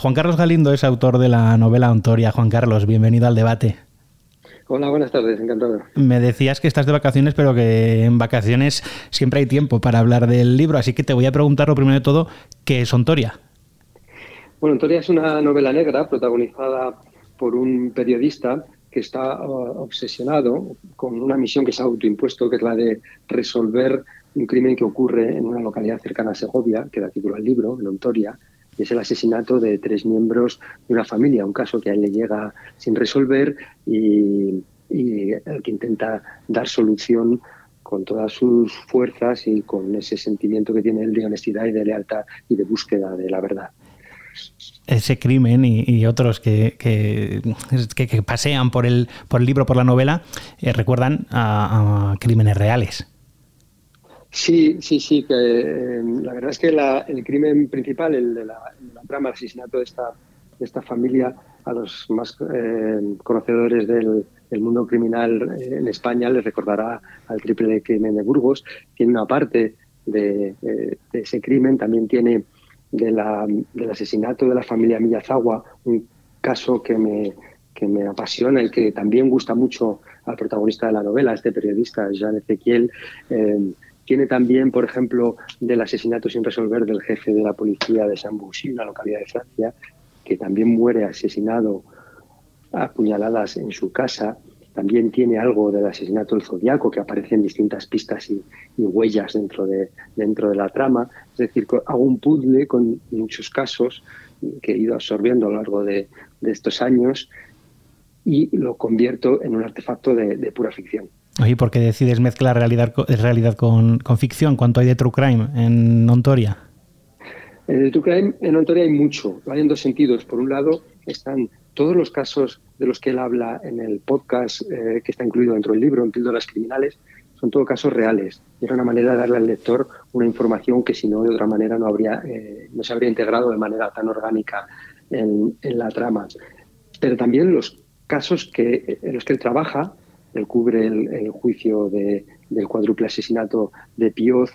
Juan Carlos Galindo es autor de la novela Ontoria. Juan Carlos, bienvenido al debate. Hola, buenas tardes, encantado. Me decías que estás de vacaciones, pero que en vacaciones siempre hay tiempo para hablar del libro, así que te voy a preguntar lo primero de todo, ¿qué es Ontoria? Bueno, Ontoria es una novela negra protagonizada por un periodista que está uh, obsesionado con una misión que se ha autoimpuesto, que es la de resolver un crimen que ocurre en una localidad cercana a Segovia, que da título al libro, en Ontoria, es el asesinato de tres miembros de una familia, un caso que a él le llega sin resolver y, y el que intenta dar solución con todas sus fuerzas y con ese sentimiento que tiene él de honestidad y de lealtad y de búsqueda de la verdad ese crimen y, otros que, que, pasean por el, por el libro, por la novela, eh, recuerdan a, crímenes reales. Sí, sí, sí. Que, eh, la verdad es que el crimen principal, el de la, trama, el asesinato de esta, de esta familia, a los más eh, conocedores del, mundo criminal en España les recordará al triple crimen de Burgos. Tiene una parte de, de ese crimen, también tiene de la, del asesinato de la familia Millazagua, un caso que me, que me apasiona y que también gusta mucho al protagonista de la novela, este periodista, Jean Ezequiel. Eh, tiene también, por ejemplo, del asesinato sin resolver del jefe de la policía de Saint-Bouchy, una localidad de Francia, que también muere asesinado a puñaladas en su casa. También tiene algo del asesinato del Zodiaco, que aparece en distintas pistas y, huellas dentro de, dentro de la trama. Es decir, hago un puzzle con muchos casos que he ido absorbiendo a lo largo de, estos años y lo convierto en un artefacto de, pura ficción. ¿Y ¿por qué decides mezclar realidad, realidad con, ficción? ¿Cuánto hay de True Crime en Ontoria? En el True Crime en Ontoria hay mucho, hay en dos sentidos. Por un lado, están todos los casos de los que él habla en el podcast eh, que está incluido dentro del libro, en Píldoras Criminales, son todos casos reales. Y era una manera de darle al lector una información que si no, de otra manera, no, habría, eh, no se habría integrado de manera tan orgánica en, la trama. Pero también los casos que, en los que él trabaja, cubre el, juicio del cuádruple asesinato de Pioz,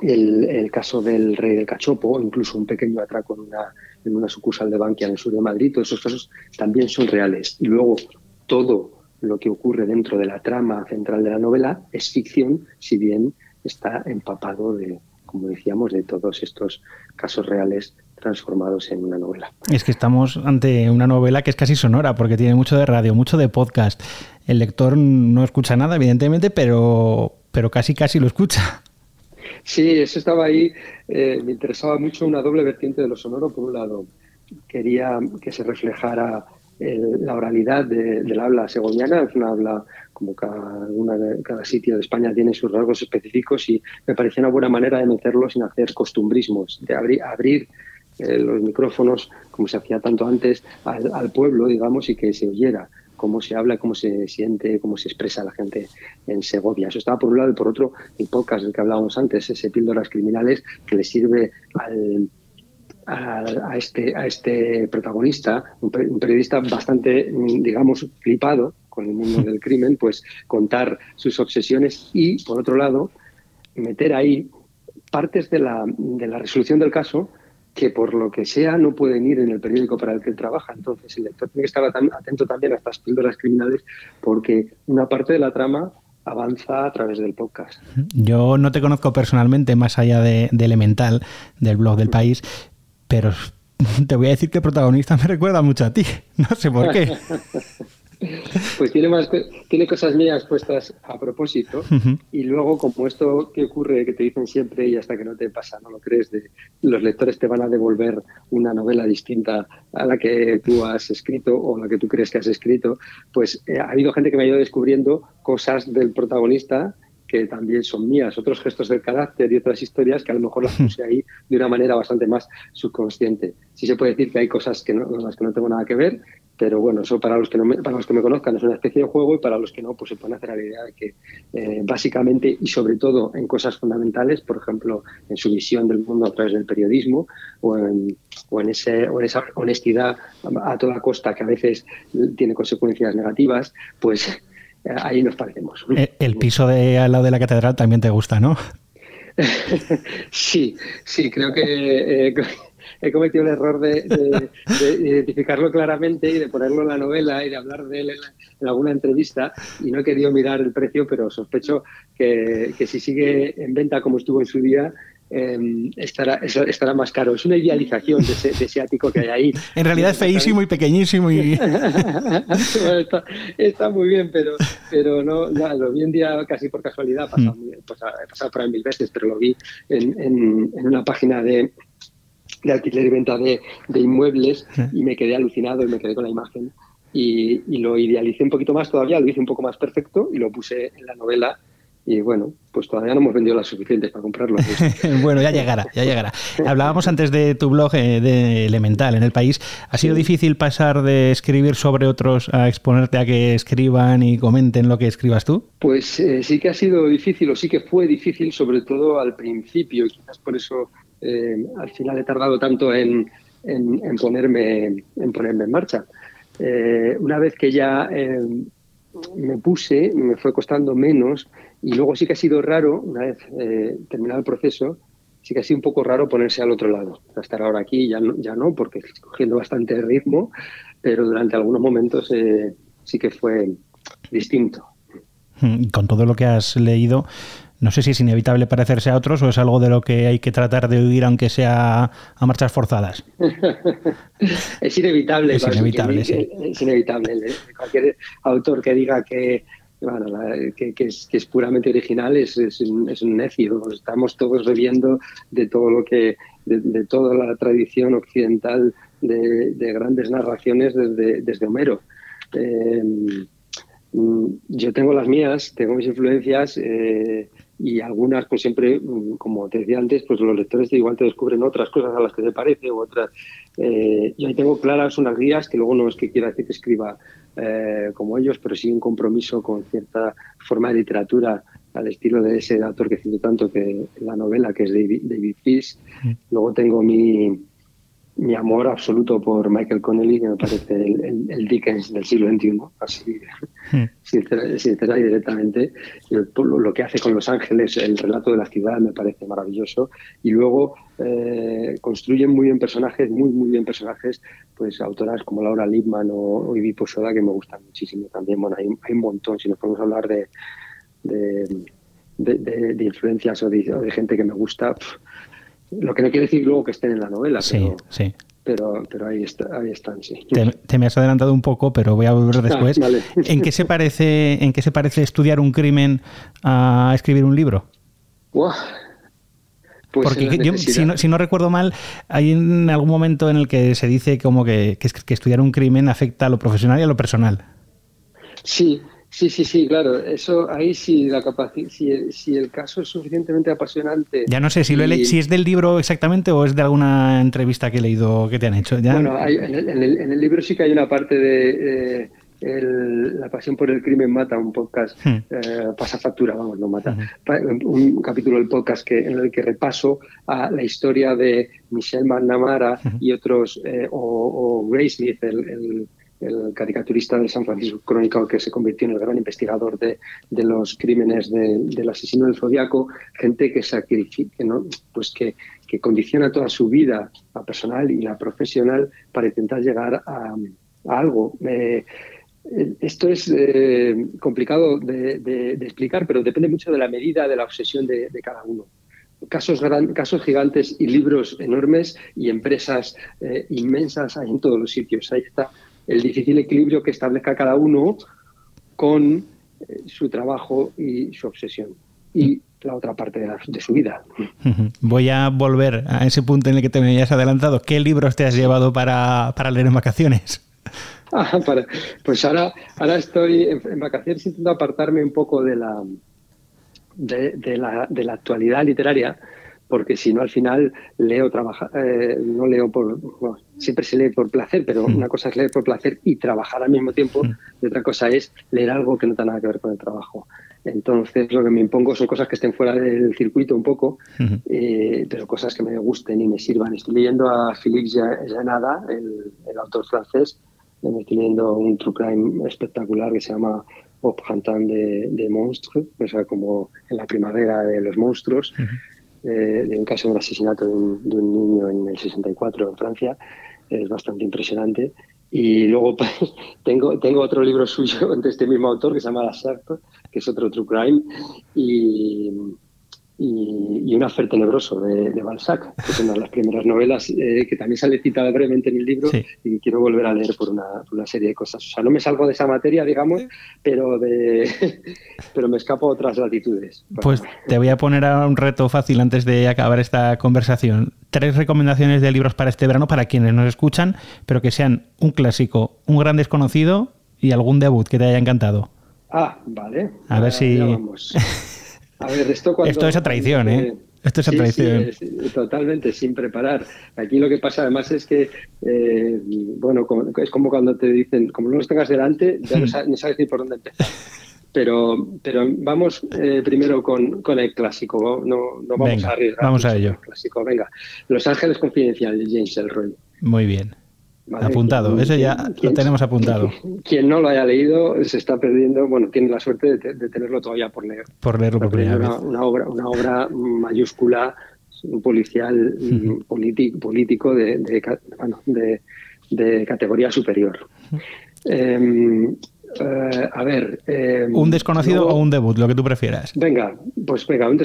el, caso del rey del cachopo, incluso un pequeño atraco en una, en una sucursal de Bankia en el sur de Madrid, todos esos casos también son reales. Y luego todo lo que ocurre dentro de la trama central de la novela es ficción, si bien está empapado de, como decíamos, de todos estos casos reales transformados en una novela. Es que estamos ante una novela que es casi sonora, porque tiene mucho de radio, mucho de podcast. El lector no escucha nada, evidentemente, pero, pero casi casi lo escucha. Sí, eso estaba ahí. Eh, me interesaba mucho una doble vertiente de lo sonoro. Por un lado, quería que se reflejara la oralidad del habla segoviana. Es una habla como cada, cada sitio de España tiene sus rasgos específicos y me parecía una buena manera de meterlo sin hacer costumbrismos, de abrir, abrir eh, los micrófonos, como se hacía tanto antes, al, pueblo, digamos, y que se oyera cómo se habla, cómo se siente, cómo se expresa la gente en Segovia. Eso estaba por un lado y por otro el podcast del que hablábamos antes, ese Píldoras Criminales que le sirve a, este, a este protagonista, un, periodista bastante, digamos, flipado con el mundo del crimen, pues contar sus obsesiones y, por otro lado, meter ahí partes de la, de la resolución del caso que por lo que sea no pueden ir en el periódico para el que él trabaja. Entonces el lector tiene que estar atento también a estas píldoras criminales porque una parte de la trama avanza a través del podcast. Yo no te conozco personalmente más allá de, de Elemental, del blog del país, pero te voy a decir que el protagonista me recuerda mucho a ti. No sé por qué. Pues tiene, más, tiene cosas mías puestas a propósito y luego como esto que ocurre, que te dicen siempre y hasta que no te pasa, no lo crees, de, los lectores te van a devolver una novela distinta a la que tú has escrito o la que tú crees que has escrito, pues eh, ha habido gente que me ha ido descubriendo cosas del protagonista que también son mías, otros gestos del carácter y otras historias que a lo mejor las puse ahí de una manera bastante más subconsciente. Sí se puede decir que hay cosas que no, con las que no tengo nada que ver, pero bueno, eso para los que no me, para los que me conozcan es una especie de juego y para los que no, pues se pueden hacer la idea de que eh, básicamente y sobre todo en cosas fundamentales, por ejemplo, en su visión del mundo a través del periodismo o en, o en, ese, o en esa honestidad a toda costa que a veces tiene consecuencias negativas, pues eh, ahí nos parecemos. Eh, el, piso de al lado de la catedral también te gusta, ¿no? sí, sí, creo que he cometido el error de, identificarlo claramente y de ponerlo en la novela y de hablar de él en, alguna entrevista y no he querido mirar el precio, pero sospecho que, que si sigue en venta como estuvo en su día, Em, estará, estará más caro. Es una idealización de ese, ático que hay ahí. En realidad es feísimo y pequeñísimo. Y... está, muy bien, pero, pero no, lo vi un día casi por casualidad, pasado, mm. pues, he pasado por ahí mil veces, pero lo vi en, en, una página de, de alquiler y venta de, de inmuebles y me quedé alucinado y me quedé con la imagen. Y, y, lo idealicé un poquito más todavía, lo hice un poco más perfecto y lo puse en la novela y bueno, pues todavía no hemos vendido las suficientes para comprarlo. bueno, ya llegará, ya llegará. Hablábamos antes de tu blog eh, de Elemental en el país. ¿Ha sido difícil pasar de escribir sobre otros a exponerte a que escriban y comenten lo que escribas tú? Pues eh, sí que ha sido difícil, o sí que fue difícil, sobre todo al principio, quizás por eso eh, al final he tardado tanto en, en, ponerme, en ponerme en marcha. una vez que ya me puse, me fue costando menos y luego sí que ha sido raro, una vez eh, terminado el proceso, sí que ha sido un poco raro ponerse al otro lado. Estar ahora aquí ya no, ya no porque estoy cogiendo bastante ritmo, pero durante algunos momentos eh, sí que fue distinto. Mm, con todo lo que has leído, no sé si es inevitable parecerse a otros o es algo de lo que hay que tratar de huir aunque sea a marchas forzadas. es inevitable. Es inevitable, sí. Es inevitable. Cualquier autor que diga que bueno, que, es, puramente original es, un, necio. Estamos todos bebiendo de todo lo que, de, toda la tradición occidental de, grandes narraciones desde, desde Homero. Eh, mm, yo tengo las mías, tengo mis influencias eh, y algunas, pues siempre, mm, como te decía antes, pues los lectores igual te descubren otras cosas a las que te parece u otras. Eh, yo ahí tengo claras unas guías que luego no es que quiera decir que escriba eh, como ellos, pero sí un compromiso con cierta forma de literatura al estilo de ese autor que cito tanto, que la novela, que es David, David Fish. Mm. Luego tengo mi, mi amor absoluto por Michael Connelly, que me parece el, Dickens del siglo XXI, así, hmm. sincera, y directamente. Lo, que hace con Los Ángeles, el relato de la ciudad, me parece maravilloso. Y luego eh, construyen muy bien personajes, muy, muy bien personajes, pues autoras como Laura Lipman o, o Ivy Posoda, que me gustan muchísimo también. Bueno, hay, un montón, si nos podemos hablar de, de, influencias o de, gente que me gusta. Lo que no quiere decir luego que estén en la novela. Sí, pero, sí. Pero, pero ahí, ahí están, sí. Te, me has adelantado un poco, pero voy a volver ah, después. ¿En, qué se parece, ¿En qué se parece estudiar un crimen a escribir un libro? Pues Porque yo, si, no, recuerdo mal, hay en algún momento en el que se dice como que, que, que estudiar un crimen afecta a lo profesional y a lo personal. Sí, Sí, sí, sí, claro. Eso ahí sí la capacidad, si, si, el caso es suficientemente apasionante. Ya no sé si, lo si es del libro exactamente o es de alguna entrevista que he leído que te han hecho. Bueno, en, el, libro sí que hay una parte de La pasión por el crimen mata, un podcast hmm. eh, pasa factura, vamos, no mata. Hmm. Un capítulo del podcast que en el que repaso a la historia de Michelle McNamara hmm. y otros eh, o, o el el caricaturista de San Francisco Crónico que se convirtió en el gran investigador de, los crímenes del asesino del zodiaco, gente que sacrifica, ¿no? pues que, que, condiciona toda su vida, la personal y la profesional, para intentar llegar a, algo. Eh, esto es eh, complicado de, explicar, pero depende mucho de la medida de la obsesión de, cada uno. Casos, gran, casos gigantes y libros enormes y empresas eh, inmensas hay en todos los sitios. Ahí está el difícil equilibrio que establezca cada uno con eh, su trabajo y su obsesión. Y la otra parte de, su vida. Voy a volver a ese punto en el que te me habías adelantado. ¿Qué libros te has llevado para, leer en vacaciones? Ah, pues ahora, ahora estoy en, vacaciones intentando apartarme un poco de la, de, la, de la actualidad literaria porque si no al final leo trabajar eh, no leo por siempre se lee por placer pero mm. una cosa es leer por placer y trabajar al mismo tiempo mm. y otra cosa es leer algo que no tiene nada que ver con el trabajo entonces lo que me impongo son cosas que estén fuera del circuito un poco eh, pero cosas que me gusten y me sirvan estoy leyendo a Philippe Janada el, el autor francés me estoy leyendo un true crime espectacular que se llama Op de, de Monstres, o sea, como en la primavera de los monstruos. De un caso de un asesinato de un, niño en el 64 en Francia. Es bastante impresionante. Y luego pues, tengo, tengo otro libro suyo de este mismo autor que se llama La Secta, que es otro True Crime. Y, y, y, Un Afer Tenebroso de, de, Balzac, que es una de las primeras novelas eh, que también sale citada brevemente en el libro sí. y quiero volver a leer por una, por una, serie de cosas. O sea, no me salgo de esa materia, digamos, pero, de, pero me escapo a otras latitudes. Pues te voy a poner a un reto fácil antes de acabar esta conversación. Tres recomendaciones de libros para este verano para quienes nos escuchan, pero que sean un clásico, un gran desconocido y algún debut que te haya encantado. Ah, vale. A ver si... A ver, esto, cuando, esto es a traición, ¿eh? Esto es a sí, traición. Sí, es, totalmente, sin preparar. Aquí lo que pasa además es que, eh, bueno, es como cuando te dicen, como no los tengas delante, ya no sabes, no sabes ni por dónde empezar. Pero, pero vamos eh, primero con, con, el clásico, no, no vamos Venga, a arriesgar. Vamos a ello. El clásico. Venga, Los Ángeles Confidencial de James Elroy. Muy bien. Apuntado, quien, ese ya quien, lo tenemos apuntado. Quien no lo haya leído se está perdiendo, bueno, tiene la suerte de, de tenerlo todavía por leer. Por leerlo por primera vez. Una obra, una obra mayúscula, un policial uh -huh. político, político de, de, bueno, de, de categoría superior. Uh -huh. eh, Uh, a ver. Eh, ¿Un desconocido luego, o un debut? Lo que tú prefieras. Venga, pues venga, un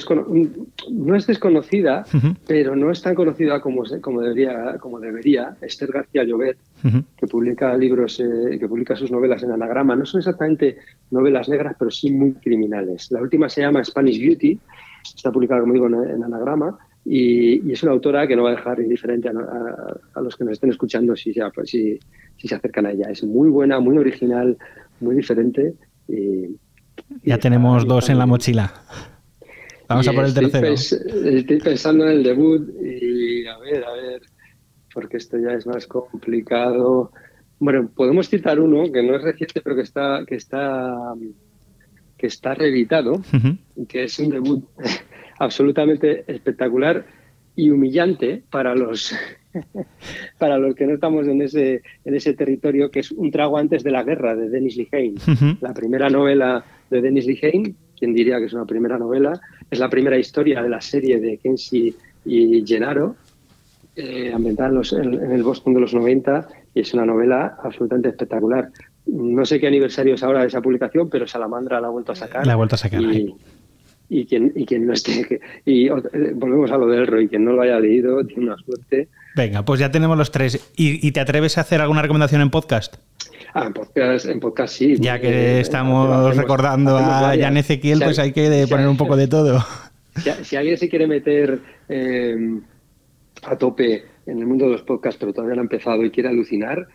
no es desconocida, uh -huh. pero no es tan conocida como, como, debería, como debería. Esther García Llobet, uh -huh. que publica libros, eh, que publica sus novelas en anagrama. No son exactamente novelas negras, pero sí muy criminales. La última se llama Spanish Beauty, está publicada, como digo, en, en anagrama. Y, y, es una autora que no va a dejar indiferente a, a, a los que nos estén escuchando si, pues, si, si se acercan a ella. Es muy buena, muy original, muy diferente. Y, ya y tenemos dos en la mochila. Vamos a por el tercero. Estoy pensando en el debut y a ver, a ver, porque esto ya es más complicado. Bueno, podemos citar uno que no es reciente, pero que está, que está, que está reeditado, uh -huh. que es un debut absolutamente espectacular y humillante para los para los que no estamos en ese, en ese territorio, que es Un trago antes de la guerra, de Dennis Lehane. Uh -huh. La primera novela de Dennis Lehane, quien diría que es una primera novela, es la primera historia de la serie de Kenshi y Gennaro, eh, ambientada en, los, en, en, el Boston de los 90, y es una novela absolutamente espectacular. No sé qué aniversario es ahora de esa publicación, pero Salamandra la ha vuelto a sacar. La ha vuelto a sacar. Y, y quien, y quien no esté, y eh, volvemos a lo del Roy, quien no lo haya leído tiene una suerte. Venga, pues ya tenemos los tres. ¿Y, y te atreves a hacer alguna recomendación en podcast? Ah, en podcast, en podcast sí. Ya que eh, estamos hacemos, recordando hacemos a Jan Ezequiel, si pues hay que si poner un poco de todo. Si, si alguien se quiere meter eh, a tope en el mundo de los podcasts, pero todavía no ha empezado y quiere alucinar,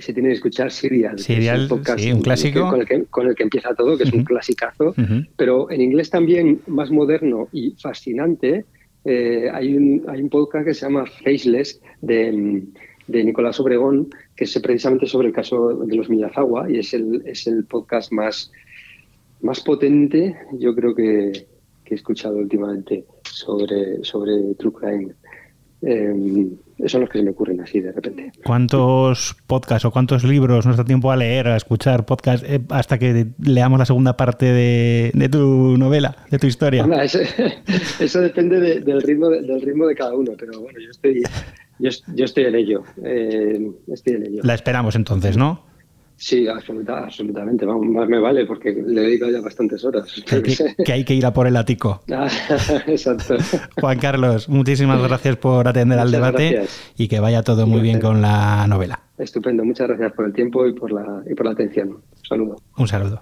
se tiene que escuchar Serial. Serial, un podcast sí, un clásico. Con el, que, con el que empieza todo, que es uh -huh. un clasicazo, uh -huh. pero en inglés también más moderno y fascinante. Eh, hay, un, hay un podcast que se llama Faceless de, de Nicolás Obregón, que es precisamente sobre el caso de los Miyazawa y es el, es el podcast más, más potente, yo creo que, que he escuchado últimamente sobre, sobre True Crime. Eh, son los que se me ocurren así de repente. ¿Cuántos podcasts o cuántos libros nos da tiempo a leer, a escuchar podcasts eh, hasta que leamos la segunda parte de, de tu novela, de tu historia? Eso, eso, depende de, del, ritmo de, del ritmo de cada uno, pero bueno, yo estoy, yo, yo estoy en ello. Eh, estoy en ello. La esperamos entonces, ¿no? Sí, absoluta, absolutamente. Más me vale porque le he dedicado ya bastantes horas. Que hay que, que, hay que ir a por el ático. Ah, exacto. Juan Carlos, muchísimas gracias por atender muchas al debate gracias. y que vaya todo muy bien con la novela. Estupendo, muchas gracias por el tiempo y por la, y por la atención. Un saludo. Un saludo.